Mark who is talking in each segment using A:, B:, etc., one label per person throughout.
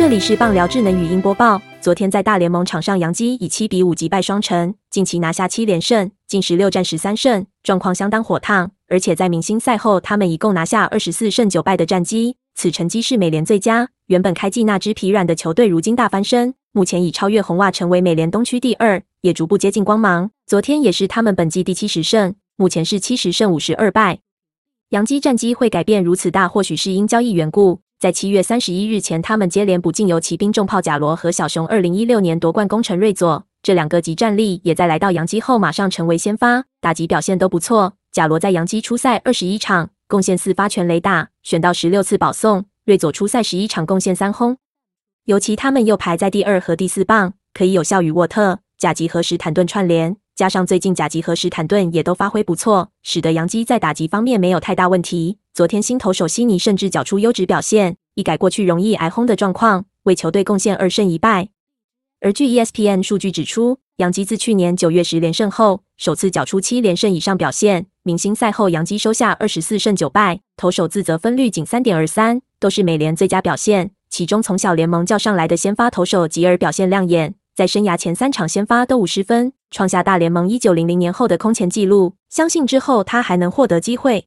A: 这里是棒聊智能语音播报。昨天在大联盟场上，杨基以七比五击败双城，近期拿下七连胜，近十六战十三胜，状况相当火烫。而且在明星赛后，他们一共拿下二十四胜九败的战绩，此成绩是美联最佳。原本开季那支疲软的球队，如今大翻身，目前已超越红袜，成为美联东区第二，也逐步接近光芒。昨天也是他们本季第七十胜，目前是七十胜五十二败。杨基战绩会改变如此大，或许是因交易缘故。在七月三十一日前，他们接连补进游骑兵重炮贾罗和小熊。二零一六年夺冠功臣瑞佐，这两个集战力也在来到洋基后马上成为先发，打击表现都不错。贾罗在洋基出赛二十一场，贡献四发全垒打，选到十六次保送。瑞佐出赛十一场，贡献三轰。尤其他们又排在第二和第四棒，可以有效与沃特、甲吉和史坦顿串联。加上最近甲级和史坦顿也都发挥不错，使得杨基在打击方面没有太大问题。昨天新投手悉尼甚至缴出优质表现，一改过去容易挨轰的状况，为球队贡献二胜一败。而据 ESPN 数据指出，杨基自去年九月十连胜后，首次缴出七连胜以上表现。明星赛后，杨基收下二十四胜九败，投手自责分率仅三点二三，都是美联最佳表现。其中从小联盟叫上来的先发投手吉尔表现亮眼。在生涯前三场先发都五十分，创下大联盟一九零零年后的空前纪录。相信之后他还能获得机会。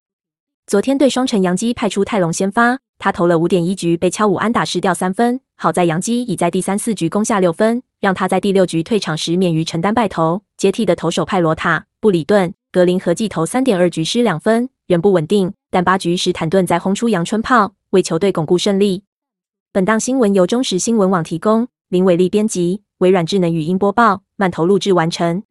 A: 昨天对双城洋基派出泰隆先发，他投了五点一局被敲五安打失掉三分。好在洋基已在第三四局攻下六分，让他在第六局退场时免于承担败投。接替的投手派罗塔、布里顿、格林合计投三点二局失两分，仍不稳定。但八局时坦顿再轰出阳春炮，为球队巩固胜利。本档新闻由中时新闻网提供，林伟丽编辑。微软智能语音播报，慢投录制完成。